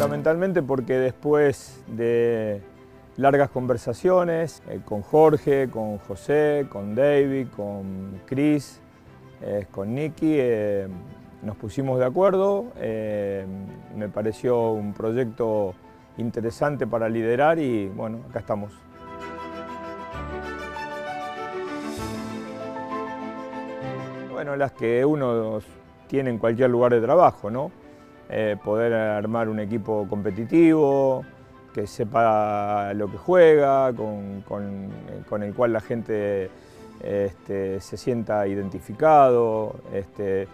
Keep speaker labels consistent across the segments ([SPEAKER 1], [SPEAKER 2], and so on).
[SPEAKER 1] fundamentalmente porque después de largas conversaciones eh, con Jorge, con José, con David, con Chris, eh, con Nicky, eh, nos pusimos de acuerdo. me pareció un proyecto interesante para liderar y bueno, acá estamos. Bueno, las que uno tiene en cualquier lugar de trabajo, ¿no? Eh, poder armar un equipo competitivo, que sepa lo que juega, con, el cual la gente este, se sienta identificado. Este,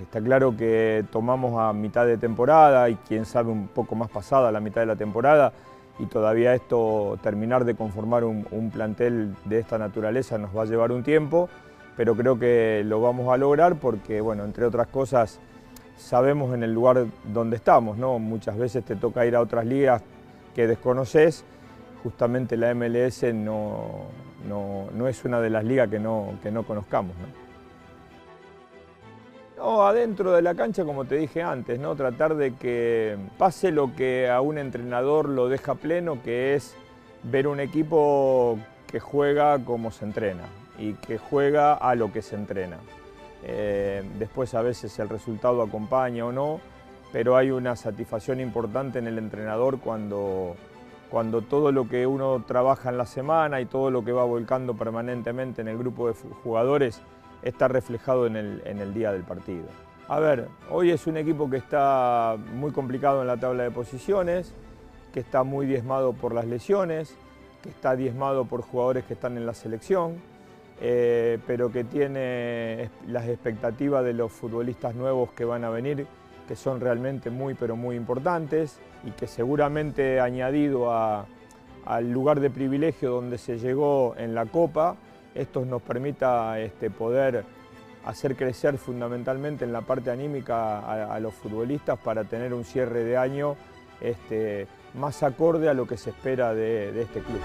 [SPEAKER 1] está claro que tomamos a mitad de temporada y quién sabe un poco más pasada la mitad de la temporada y todavía esto, terminar de conformar un, un plantel de esta naturaleza nos va a llevar un tiempo, pero creo que lo vamos a lograr porque, bueno, entre otras cosas, sabemos en el lugar donde estamos, ¿no? Muchas veces te toca ir a otras ligas que desconoces, justamente la MLS no, no, es una de las ligas que no, que no conozcamos. ¿no? adentro de la cancha, como te dije antes, ¿no? tratar de que pase lo que a un entrenador lo deja pleno, que es ver un equipo que juega como se entrena y que juega a lo que se entrena. Eh, después a veces el resultado acompaña o no, pero hay una satisfacción importante en el entrenador cuando, cuando todo lo que uno trabaja en la semana y todo lo que va volcando permanentemente en el grupo de jugadores está reflejado en el, en el día del partido. A ver, hoy es un equipo que está muy complicado en la tabla de posiciones, que está muy diezmado por las lesiones, que está diezmado por jugadores que están en la selección, eh, pero que tiene las expectativas de los futbolistas nuevos que van a venir, que son realmente muy, pero muy importantes y que seguramente añadido al lugar de privilegio donde se llegó en la Copa, esto nos permita este, poder hacer crecer fundamentalmente en la parte anímica a, los futbolistas para tener un cierre de año este, más acorde a lo que se espera de, de este club.